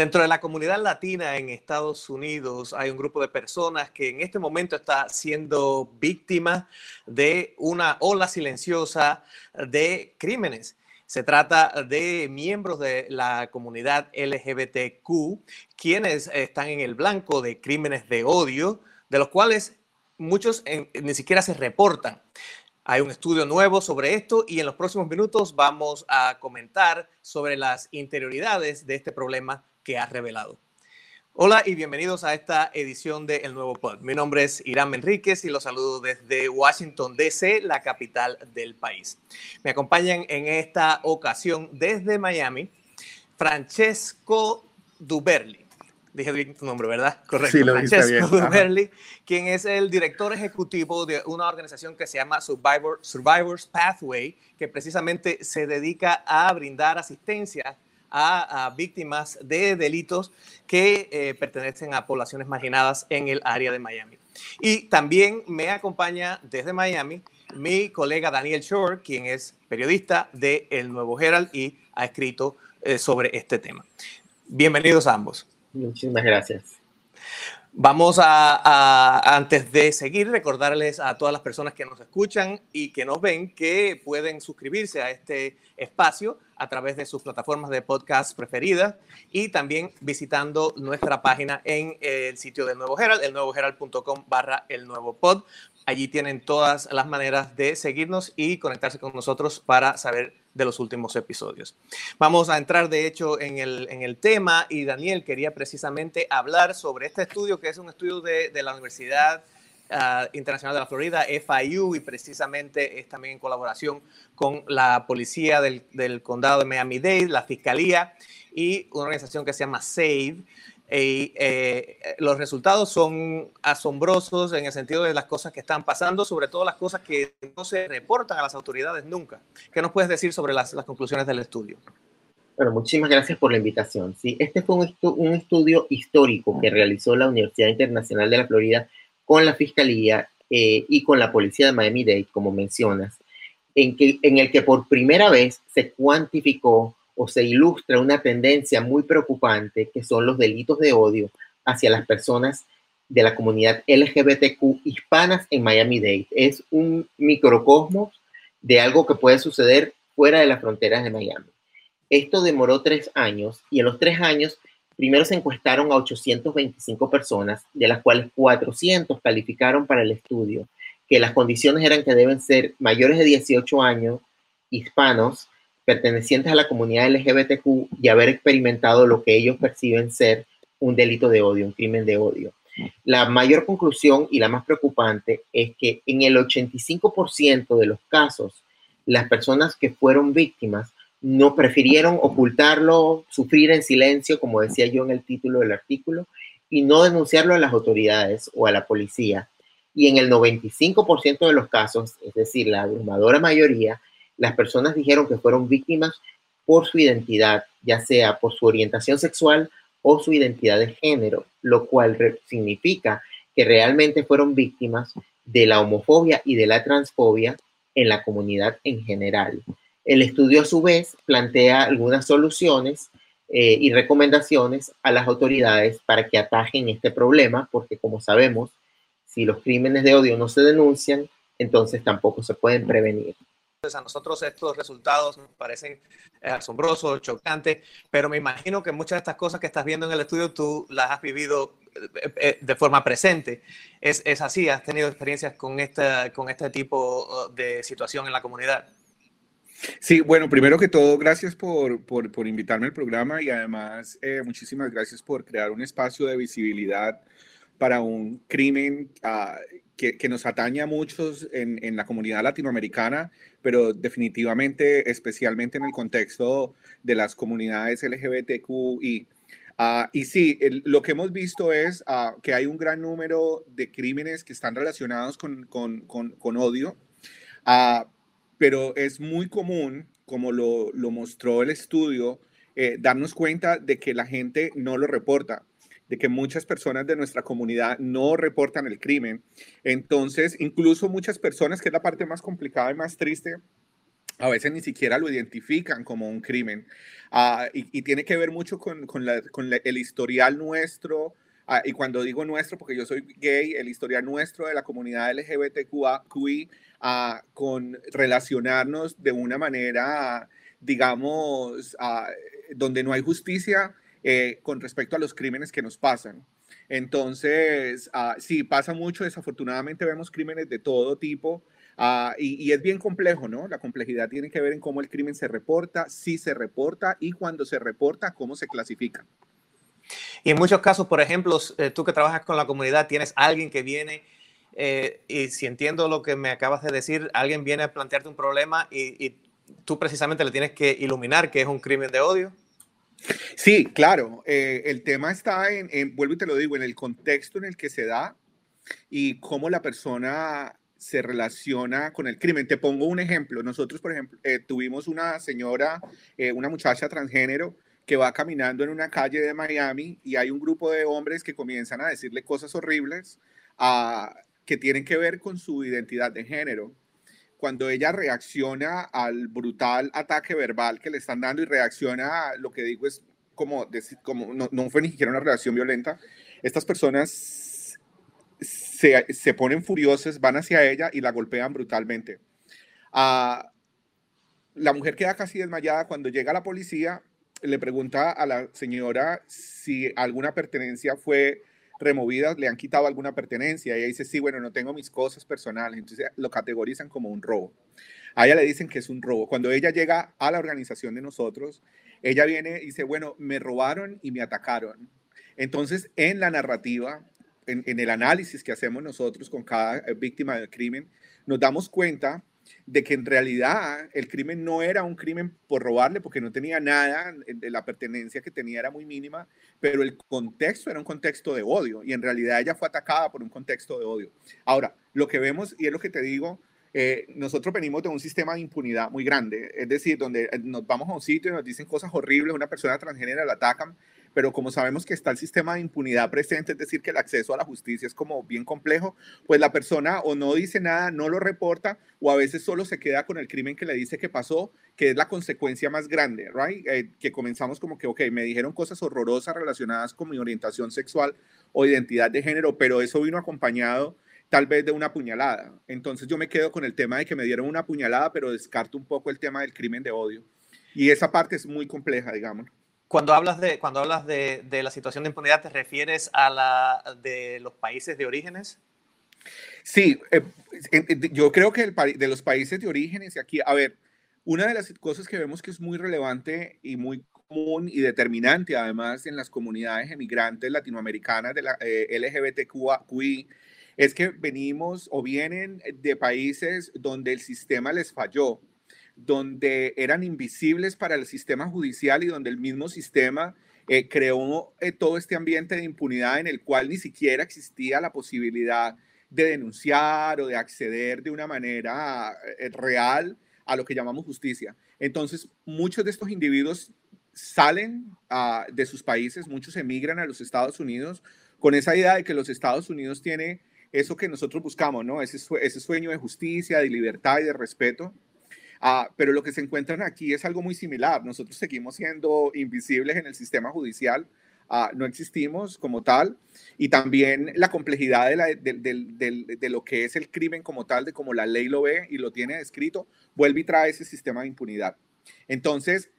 Dentro de la comunidad latina en Estados Unidos hay un grupo de personas que en este momento está siendo víctima de una ola silenciosa de crímenes. Se trata de miembros de la comunidad LGBTQ, quienes están en el blanco de crímenes de odio, de los cuales muchos ni siquiera se reportan. Hay un estudio nuevo sobre esto y en los próximos minutos vamos a comentar sobre las interioridades de este problema que ha revelado. Hola y bienvenidos a esta edición de El Nuevo Pod. Mi nombre es Irán Enríquez y los saludo desde Washington, D.C., la capital del país. Me acompañan en esta ocasión desde Miami Francesco Duberli. Dije bien tu nombre, ¿verdad? Correcto. Sí, lo Francesco Duberli, quien es el director ejecutivo de una organización que se llama Survivor, Survivors Pathway, que precisamente se dedica a brindar asistencia a, víctimas de delitos que eh, pertenecen a poblaciones marginadas en el área de Miami. Y también me acompaña desde Miami mi colega Daniel Shore, quien es periodista de El Nuevo Herald y ha escrito eh, sobre este tema. Bienvenidos a ambos. Muchísimas gracias. Vamos a, antes de seguir, recordarles a todas las personas que nos escuchan y que nos ven que pueden suscribirse a este espacio a través de sus plataformas de podcast preferidas y también visitando nuestra página en el sitio del Nuevo Herald, el nuevoherald.com barra el nuevo pod. Allí tienen todas las maneras de seguirnos y conectarse con nosotros para saber de los últimos episodios. Vamos a entrar de hecho en el, en el tema y Daniel quería precisamente hablar sobre este estudio que es un estudio de, de la Universidad ah, Internacional de la Florida, FIU, y precisamente es también en colaboración con la policía del, del condado de Miami-Dade, la fiscalía y una organización que se llama SAVE, y, eh, los resultados son asombrosos en el sentido de las cosas que están pasando, sobre todo las cosas que no se reportan a las autoridades nunca. ¿Qué nos puedes decir sobre las, las conclusiones del estudio? Bueno, muchísimas gracias por la invitación. Sí, este fue un, un, estudio histórico que realizó la Universidad Internacional de la Florida con la Fiscalía eh, y con la Policía de Miami-Dade, como mencionas, en, que, en el que por primera vez se cuantificó o se ilustra una tendencia muy preocupante que son los delitos de odio hacia las personas de la comunidad LGBTQ hispanas en Miami-Dade. Es un microcosmos de algo que puede suceder fuera de las fronteras de Miami. Esto demoró tres años y en los tres años primero se encuestaron a 825 personas, de las cuales 400 calificaron para el estudio, que las condiciones eran que deben ser mayores de 18 años, hispanos, pertenecientes a la comunidad LGBTQ y haber experimentado lo que ellos perciben ser un delito de odio, un crimen de odio. La mayor conclusión y la más preocupante es que en el 85% de los casos, las personas que fueron víctimas no prefirieron ocultarlo, sufrir en silencio, como decía yo en el título del artículo, y no denunciarlo a las autoridades o a la policía. Y en el 95% de los casos, es decir, la abrumadora mayoría, las personas dijeron que fueron víctimas por su identidad, ya sea por su orientación sexual o su identidad de género, lo cual significa que realmente fueron víctimas de la homofobia y de la transfobia en la comunidad en general. El estudio a su vez plantea algunas soluciones eh, y recomendaciones a las autoridades para que atajen este problema, porque como sabemos, si los crímenes de odio no se denuncian, entonces tampoco se pueden prevenir a nosotros estos resultados nos parecen eh, asombrosos, chocantes, pero me imagino que muchas de estas cosas que estás viendo en el estudio tú las has vivido eh, eh, de forma presente. ¿Es, es así? ¿Has tenido experiencias con, esta, con este tipo uh, de situación en la comunidad? Sí, bueno, primero que todo, gracias por, por, por invitarme al programa y además muchísimas gracias por crear un espacio de visibilidad para un crimen uh, que, que, nos atañe a muchos en, en la comunidad latinoamericana pero definitivamente, especialmente en el contexto de las comunidades LGBTQI. Uh, y sí, lo que hemos visto es uh, que hay un gran número de crímenes que están relacionados con, con, con, odio, uh, pero es muy común, como lo, lo mostró el estudio, eh, darnos cuenta de que la gente no lo reporta de que muchas personas de nuestra comunidad no reportan el crimen. Entonces, incluso muchas personas, que es la parte más complicada y más triste, a veces ni siquiera lo identifican como un crimen. Ah, y, tiene que ver mucho con, con, el historial nuestro, ah, y cuando digo nuestro, porque yo soy gay, el historial nuestro de la comunidad LGBTQI, uh, con relacionarnos de una manera, digamos, donde no hay justicia eh, con respecto a los crímenes que nos pasan. Entonces, sí, pasa mucho, desafortunadamente vemos crímenes de todo tipo, Ah, y, es bien complejo, ¿no? La complejidad tiene que ver en cómo el crimen se reporta, si se reporta y cuando se reporta, cómo se clasifica. Y en muchos casos, por ejemplo, eh, tú que trabajas con la comunidad, tienes alguien que viene, eh, y si entiendo lo que me acabas de decir, alguien viene a plantearte un problema y, tú precisamente le tienes que iluminar que es un crimen de odio. Sí, claro. Eh, el tema está en, vuelvo y te lo digo, en el contexto en el que se da y cómo la persona se relaciona con el crimen. Te pongo un ejemplo. Nosotros, por ejemplo, eh, tuvimos una señora, eh, una muchacha transgénero que va caminando en una calle de Miami y hay un grupo de hombres que comienzan a decirle cosas horribles a, que tienen que ver con su identidad de género. Cuando ella reacciona al brutal ataque verbal que le están dando y reacciona, lo que digo es como, como no, no fue ni siquiera una reacción violenta, estas personas se, ponen furiosas, van hacia ella y la golpean brutalmente. Ah, la mujer queda casi desmayada cuando llega la policía, le pregunta a la señora si alguna pertenencia fue removida, le han quitado alguna pertenencia. Ella dice, sí, bueno, no tengo mis cosas personales. Entonces lo categorizan como un robo. A ella le dicen que es un robo. Cuando ella llega a la organización de nosotros, ella viene y dice, bueno, me robaron y me atacaron. Entonces, en la narrativa, en, el análisis que hacemos nosotros con cada eh, víctima del crimen, nos damos cuenta de que en realidad el crimen no era un crimen por robarle porque no tenía nada, de la pertenencia que tenía era muy mínima, pero el contexto era un contexto de odio y en realidad ella fue atacada por un contexto de odio. Ahora, lo que vemos, y es lo que te digo, eh, nosotros venimos de un sistema de impunidad muy grande, es decir, donde eh, nos vamos a un sitio y nos dicen cosas horribles, una persona transgénero la atacan, pero como sabemos que está el sistema de impunidad presente, es decir, que el acceso a la justicia es como bien complejo, pues la persona o no dice nada, no lo reporta, o a veces solo se queda con el crimen que le dice que pasó, que es la consecuencia más grande, right? Eh, que comenzamos como que, ok, me dijeron cosas horrorosas relacionadas con mi orientación sexual o identidad de género, pero eso vino acompañado tal vez de una puñalada. Entonces yo me quedo con el tema de que me dieron una puñalada, pero descarto un poco el tema del crimen de odio. Y esa parte es muy compleja, digamos. Cuando hablas de, cuando hablas de, de, la situación de impunidad, ¿te refieres a la de los países de orígenes? Sí, eh, yo creo que el, de los países de orígenes, y aquí, a ver, una de las cosas que vemos que es muy relevante y muy común y determinante, además, en las comunidades emigrantes latinoamericanas de la eh, LGBTQI, es que venimos o vienen de países donde el sistema les falló donde eran invisibles para el sistema judicial y donde el mismo sistema eh, creó eh, todo este ambiente de impunidad en el cual ni siquiera existía la posibilidad de denunciar o de acceder de una manera eh, real a lo que llamamos justicia. Entonces, muchos de estos individuos salen ah, de sus países, muchos emigran a los Estados Unidos con esa idea de que los Estados Unidos tiene eso que nosotros buscamos, ¿no? Ese, ese sueño de justicia, de libertad y de respeto Ah, pero lo que se encuentran aquí es algo muy similar. Nosotros seguimos siendo invisibles en el sistema judicial, ah, no existimos como tal, y también la complejidad de, de, lo que es el crimen como tal, de cómo la ley lo ve y lo tiene escrito, vuelve y trae ese sistema de impunidad. Entonces,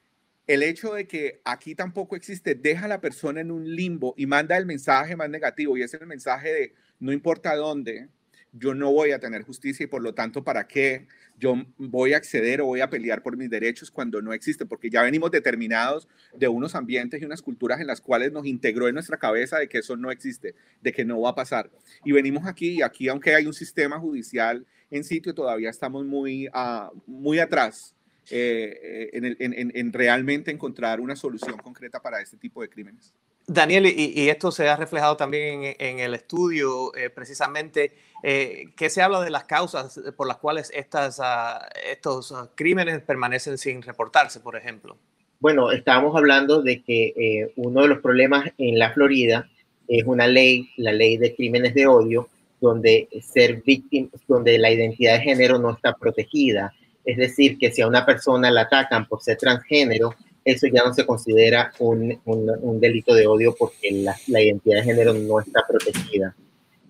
el hecho de que aquí tampoco existe deja a la persona en un limbo y manda el mensaje más negativo, y es el mensaje de no importa dónde, yo no voy a tener justicia y por lo tanto, ¿para qué yo voy a acceder o voy a pelear por mis derechos cuando no existe? Porque ya venimos determinados de unos ambientes y unas culturas en las cuales nos integró en nuestra cabeza de que eso no existe, de que no va a pasar. Y venimos aquí y aquí, aunque hay un sistema judicial en sitio, todavía estamos muy, uh, muy atrás eh, en, en realmente encontrar una solución concreta para este tipo de crímenes. Daniel, y, esto se ha reflejado también en, el estudio, eh, precisamente, eh, que se habla de las causas por las cuales estas, ah, estos crímenes permanecen sin reportarse, por ejemplo. Bueno, estábamos hablando de que eh, uno de los problemas en la Florida es una ley, la ley de crímenes de odio, donde ser víctima, donde la identidad de género no está protegida Es decir, que si a una persona la atacan por ser transgénero, eso ya no se considera un, un, delito de odio porque la, la, identidad de género no está protegida.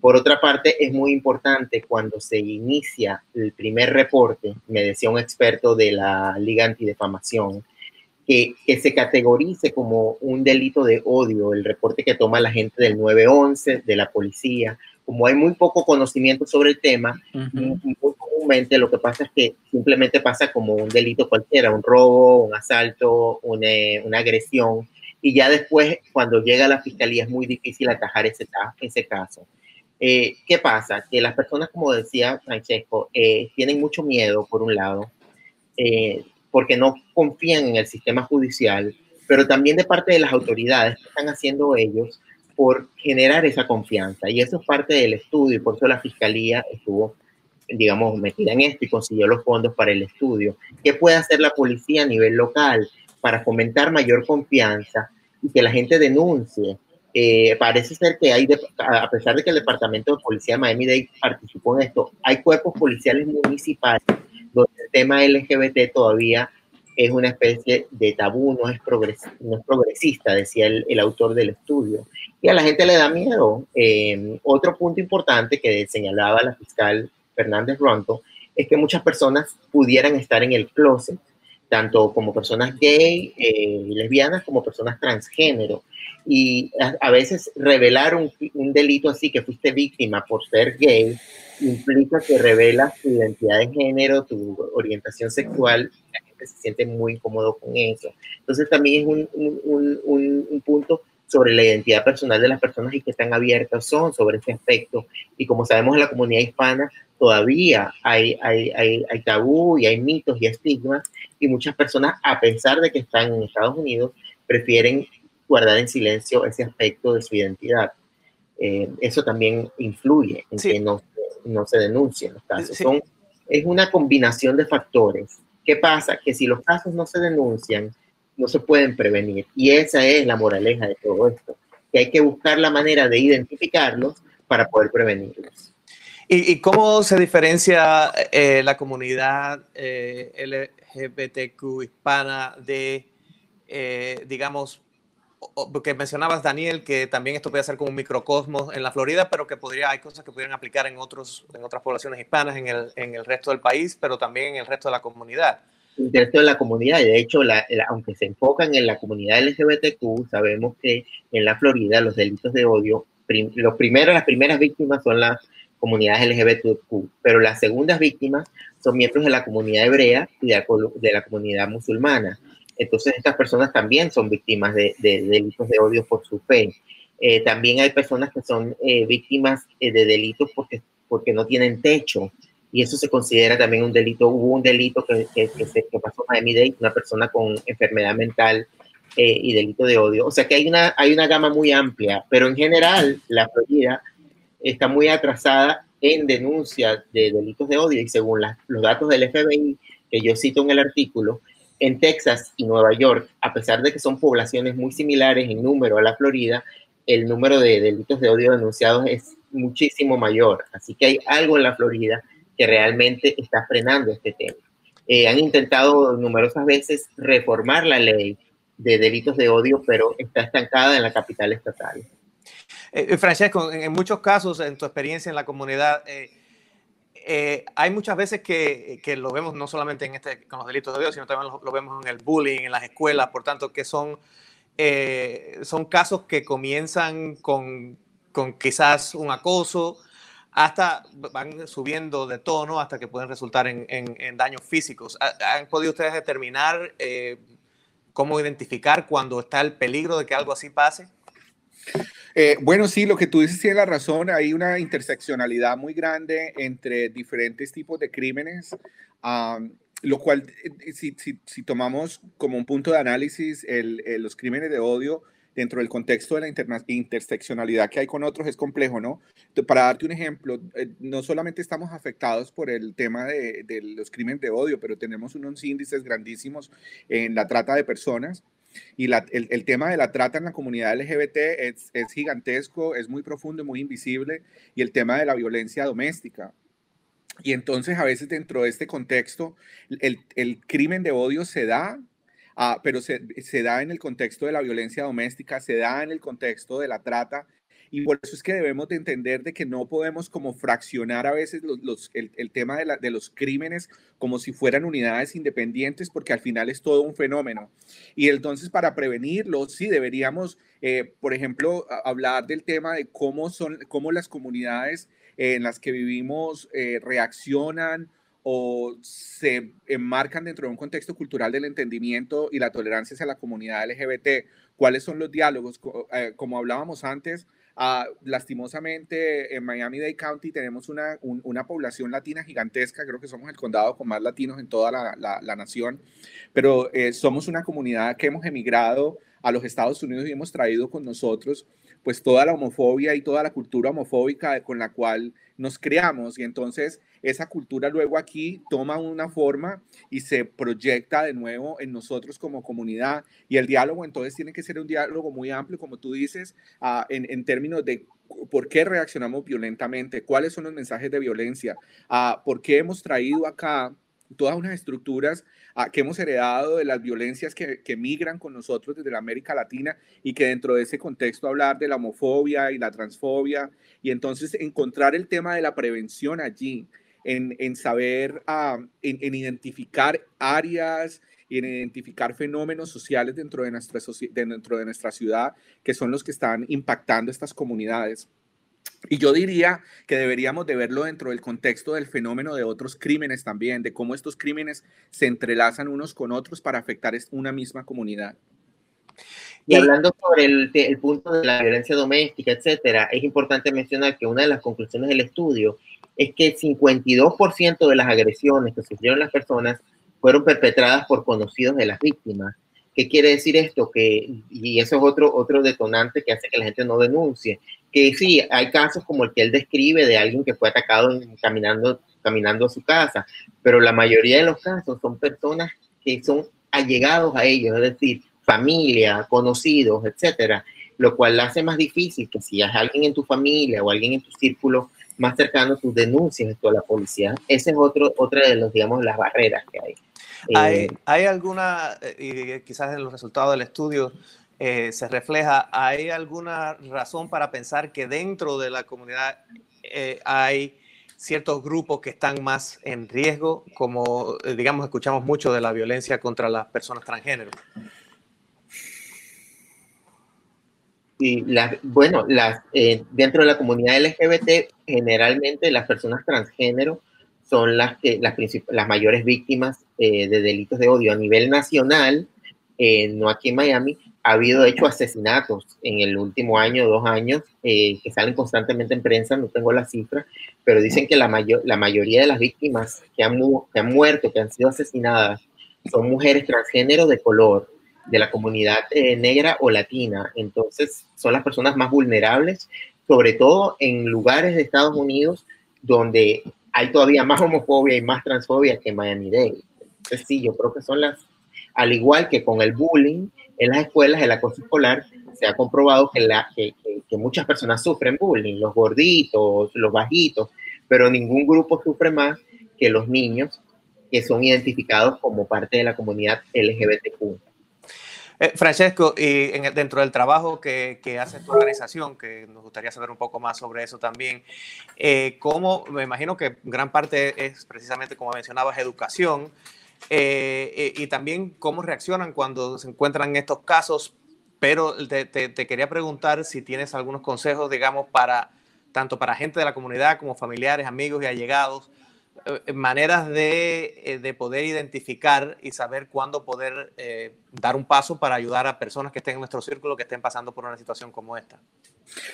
Por otra parte, es muy importante cuando se inicia el primer reporte, me decía un experto de la Liga Antidefamación, que, que se categorice como un delito de odio el reporte que toma la gente del 911, de la policía. Como hay muy poco conocimiento sobre el tema, muy comúnmente lo que pasa es que simplemente pasa como un delito cualquiera, un robo, un asalto, una, una agresión, y ya después, cuando llega a la fiscalía, es muy difícil atajar ese, ese caso. Eh, ¿Qué pasa? Que las personas, como decía Francesco, eh, tienen mucho miedo, por un lado, eh, porque no confían en el sistema judicial, pero también de parte de las autoridades que están haciendo ellos por generar esa confianza. Y eso es parte del estudio y por eso la Fiscalía estuvo, digamos, metida en esto y consiguió los fondos para el estudio. ¿Qué puede hacer la policía a nivel local para fomentar mayor confianza y que la gente denuncie? Eh, parece ser que hay, a pesar de que el Departamento de Policía de Miami-Dade participó en esto, hay cuerpos policiales municipales donde el tema LGBT todavía es una especie de tabú, no es, no es progresista, decía el, el, autor del estudio. Y a la gente le da miedo. Eh, otro punto importante que señalaba la fiscal Fernández Ronto es que muchas personas pudieran estar en el closet, tanto como personas gay, eh, lesbianas, como personas transgénero. Y a, a veces revelar un, un delito así, que fuiste víctima por ser gay, implica que revelas tu identidad de género, tu orientación sexual, se siente muy incómodo con eso. Entonces también es un, un, un, un, punto sobre la identidad personal de las personas y que están abiertas son sobre ese aspecto. Y como sabemos en la comunidad hispana todavía hay, hay, hay, hay tabú y hay mitos y estigmas y muchas personas, a pesar de que están en Estados Unidos, prefieren guardar en silencio ese aspecto de su identidad. Eh, eso también influye en sí. que no no se denuncian los casos. Sí. Son, es una combinación de factores. ¿Qué pasa? Que si los casos no se denuncian, no se pueden prevenir. Y esa es la moraleja de todo esto, que hay que buscar la manera de identificarlos para poder prevenirlos. ¿Y, cómo se diferencia eh, la comunidad eh, LGBTQ hispana de, eh, digamos, porque mencionabas, Daniel, que también esto puede ser como un microcosmos en la Florida, pero que podría, hay cosas que pudieran aplicar en, otros, en otras poblaciones hispanas en el, en el resto del país, pero también en el resto de la comunidad. El resto de la comunidad, de hecho, la, la, aunque se enfocan en la comunidad LGBTQ, sabemos que en la Florida los delitos de odio, prim, los primeros, las primeras víctimas son las comunidades LGBTQ, pero las segundas víctimas son miembros de la comunidad hebrea y de la, de la comunidad musulmana. Entonces estas personas también son víctimas de, de, de delitos de odio por su fe. Eh, también hay personas que son eh, víctimas eh, de delitos porque, porque no tienen techo y eso se considera también un delito. Hubo un delito que, que, que se, que pasó en Miami-Dade, una persona con enfermedad mental eh, y delito de odio. O sea que hay una, hay una gama muy amplia, pero en general la Florida está muy atrasada en denuncias de delitos de odio y según la, los datos del FBI que yo cito en el artículo, en Texas y Nueva York, a pesar de que son poblaciones muy similares en número a la Florida, el número de delitos de odio denunciados es muchísimo mayor. Así que hay algo en la Florida que realmente está frenando este tema. Eh, han intentado numerosas veces reformar la ley de delitos de odio, pero está estancada en la capital estatal. Eh, Francesco, en, en, muchos casos, en tu experiencia en la comunidad, eh, eh, hay muchas veces que, que, lo vemos no solamente en este, con los delitos de odio, sino también lo, lo, vemos en el bullying, en las escuelas, por tanto, que son, eh, son casos que comienzan con, con quizás un acoso, hasta van subiendo de tono hasta que pueden resultar en, en, en daños físicos. ¿Han podido ustedes determinar eh, cómo identificar cuando está el peligro de que algo así pase? Eh, bueno, sí, lo que tú dices tiene la razón. Hay una interseccionalidad muy grande entre diferentes tipos de crímenes, um, lo cual, eh, si, si, si, tomamos como un punto de análisis el, el, los crímenes de odio dentro del contexto de la interseccionalidad que hay con otros, es complejo, ¿no? Para darte un ejemplo, eh, no solamente estamos afectados por el tema de, de los crímenes de odio, pero tenemos unos índices grandísimos en la trata de personas y el, tema de la trata en la comunidad LGBT es, es, gigantesco, es muy profundo y muy invisible. Y el tema de la violencia doméstica. Y entonces a veces dentro de este contexto, el, crimen de odio se da, uh, pero se, da en el contexto de la violencia doméstica, se da en el contexto de la trata. Y por eso es que debemos de entender de que no podemos como fraccionar a veces los, los, el, el, tema de, la, de, los crímenes como si fueran unidades independientes, porque al final es todo un fenómeno. Y entonces para prevenirlo, sí deberíamos, eh, por ejemplo, hablar del tema de cómo son, cómo las comunidades en las que vivimos eh, reaccionan o se enmarcan dentro de un contexto cultural del entendimiento y la tolerancia hacia la comunidad LGBT. ¿Cuáles son los diálogos? Eh, como hablábamos antes, uh, lastimosamente en Miami-Dade County tenemos una, un, una, población latina gigantesca, creo que somos el condado con más latinos en toda la, la, la nación, pero eh, somos una comunidad que hemos emigrado a los Estados Unidos y hemos traído con nosotros pues toda la homofobia y toda la cultura homofóbica con la cual nos creamos y entonces esa cultura luego aquí toma una forma y se proyecta de nuevo en nosotros como comunidad y el diálogo entonces tiene que ser un diálogo muy amplio, como tú dices, uh, en, en, términos de por qué reaccionamos violentamente, cuáles son los mensajes de violencia, uh, por qué hemos traído acá todas unas estructuras uh, que hemos heredado de las violencias que, que, migran con nosotros desde la América Latina y que dentro de ese contexto hablar de la homofobia y la transfobia y entonces encontrar el tema de la prevención allí, en, en saber, uh, en, en, identificar áreas y en identificar fenómenos sociales dentro de, nuestra, dentro de nuestra ciudad que son los que están impactando estas comunidades. Y yo diría que deberíamos de verlo dentro del contexto del fenómeno de otros crímenes también, de cómo estos crímenes se entrelazan unos con otros para afectar una misma comunidad. Y hablando sobre el, punto de la violencia doméstica, etcétera, es importante mencionar que una de las conclusiones del estudio es que el 52% de las agresiones que sufrieron las personas fueron perpetradas por conocidos de las víctimas. ¿Qué quiere decir esto? Que, y eso es otro, otro detonante que hace que la gente no denuncie. Que sí, hay casos como el que él describe de alguien que fue atacado caminando, caminando a su casa, pero la mayoría de los casos son personas que son allegados a ellos, es decir, familia, conocidos, etcétera, lo cual hace más difícil que si hay alguien en tu familia o alguien en tu círculo más cercano tus denuncias a la policía. Ese es otro, otra de los, digamos, las barreras que hay. ¿Hay, eh, ¿hay alguna, y quizás en los resultados del estudio eh, se refleja, hay alguna razón para pensar que dentro de la comunidad eh, hay ciertos grupos que están más en riesgo, como digamos, escuchamos mucho de la violencia contra las personas transgénero? Y las, bueno, las, eh, dentro de la comunidad LGBT, generalmente las personas transgénero son las, que, las, las mayores víctimas eh, de delitos de odio. A nivel nacional, eh, no aquí en Miami, ha habido de hecho asesinatos en el último año, dos años, eh, que salen constantemente en prensa, no tengo la cifra, pero dicen que la, mayor, la mayoría de las víctimas que han, que han muerto, que han sido asesinadas, son mujeres transgénero de color, de la comunidad negra o latina. Entonces, son las personas más vulnerables, sobre todo en lugares de Estados Unidos donde hay todavía más homofobia y más transfobia que en Miami-Dade. Sí, yo creo que son las, al igual que con el bullying en las escuelas, el acoso escolar, se ha comprobado que, la, que, que muchas personas sufren bullying, los gorditos, los bajitos, pero ningún grupo sufre más que los niños que son identificados como parte de la comunidad LGBTQ. Eh, Francesco, y en, dentro del trabajo que, hace tu organización, que nos gustaría saber un poco más sobre eso también, eh, ¿cómo, me imagino que gran parte es precisamente, como mencionabas, educación, eh, y también cómo reaccionan cuando se encuentran estos casos, pero te, te, quería preguntar si tienes algunos consejos, digamos, para tanto para gente de la comunidad como familiares, amigos y allegados, eh, maneras de, eh, de, poder identificar y saber cuándo poder eh, dar un paso para ayudar a personas que estén en nuestro círculo, que estén pasando por una situación como esta.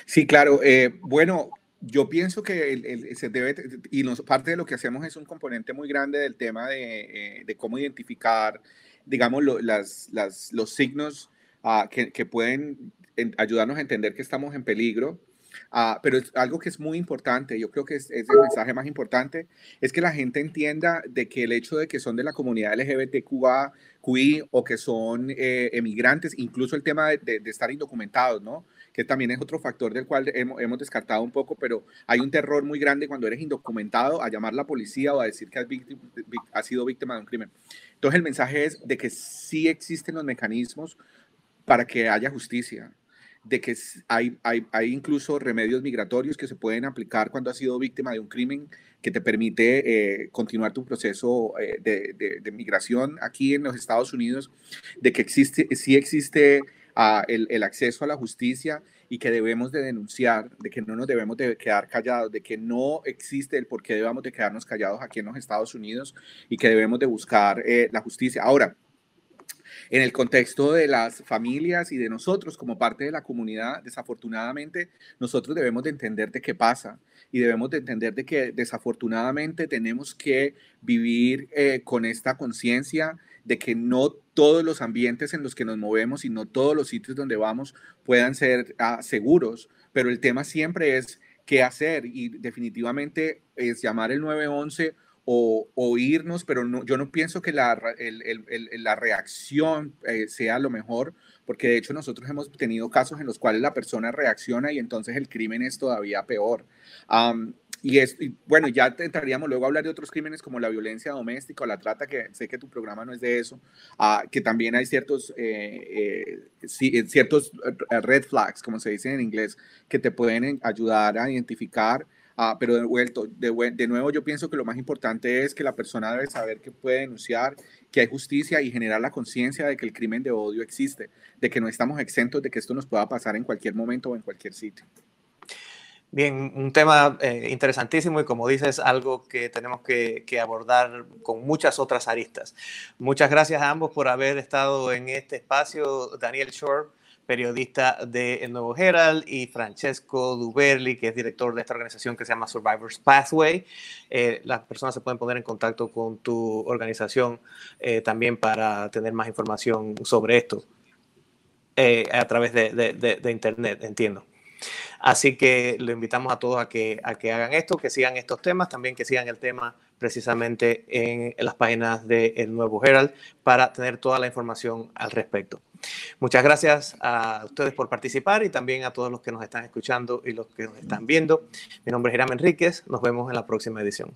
Sí, claro. Eh, bueno, yo pienso que se debe, y nos, parte de lo que hacemos es un componente muy grande del tema de, de cómo identificar, digamos, las, las, los signos uh, que, que, pueden ayudarnos a entender que estamos en peligro Uh, pero es algo que es muy importante, yo creo que es, es, el mensaje más importante, es que la gente entienda de que el hecho de que son de la comunidad LGBTQI o que son eh, emigrantes, incluso el tema de, de, de, estar indocumentados, ¿no? que también es otro factor del cual hemos, hemos descartado un poco, pero hay un terror muy grande cuando eres indocumentado a llamar a la policía o a decir que has, has sido víctima de un crimen. Entonces el mensaje es de que sí existen los mecanismos para que haya justicia de que hay, hay, hay, incluso remedios migratorios que se pueden aplicar cuando has sido víctima de un crimen que te permite eh, continuar tu proceso eh, de, de, migración aquí en los Estados Unidos, de que existe, sí existe uh, el, el, acceso a la justicia y que debemos de denunciar, de que no nos debemos de quedar callados, de que no existe el por qué debamos de quedarnos callados aquí en los Estados Unidos y que debemos de buscar eh, la justicia. Ahora, en el contexto de las familias y de nosotros como parte de la comunidad, desafortunadamente, nosotros debemos de entender de qué pasa y debemos de entender de que desafortunadamente tenemos que vivir eh, con esta conciencia de que no todos los ambientes en los que nos movemos y no todos los sitios donde vamos puedan ser ah, seguros, pero el tema siempre es qué hacer y definitivamente es llamar el 911 o, o irnos, pero no, yo no pienso que la, la reacción eh, sea lo mejor, porque de hecho nosotros hemos tenido casos en los cuales la persona reacciona y entonces el crimen es todavía peor. y, es, bueno, ya entraríamos luego a hablar de otros crímenes como la violencia doméstica o la trata, que sé que tu programa no es de eso, uh, que también hay ciertos, eh, eh, ciertos red flags, como se dice en inglés, que te pueden ayudar a identificar Ah, pero de, de, nuevo yo pienso que lo más importante es que la persona debe saber que puede denunciar, que hay justicia y generar la conciencia de que el crimen de odio existe, de que no estamos exentos de que esto nos pueda pasar en cualquier momento o en cualquier sitio. Bien, un tema eh, interesantísimo y como dices, algo que tenemos que, que, abordar con muchas otras aristas. Muchas gracias a ambos por haber estado en este espacio. Daniel Shore, periodista de El Nuevo Herald, y Francesco Duberli, que es director de esta organización que se llama Survivors Pathway. Eh, las personas se pueden poner en contacto con tu organización eh, también para tener más información sobre esto eh, a través de, Internet, entiendo. Así que lo invitamos a todos a que hagan esto, que sigan estos temas, también que sigan el tema precisamente en, las páginas de El Nuevo Herald para tener toda la información al respecto. Muchas gracias a ustedes por participar y también a todos los que nos están escuchando y los que nos están viendo. Mi nombre es Hiram Enríquez. Nos vemos en la próxima edición.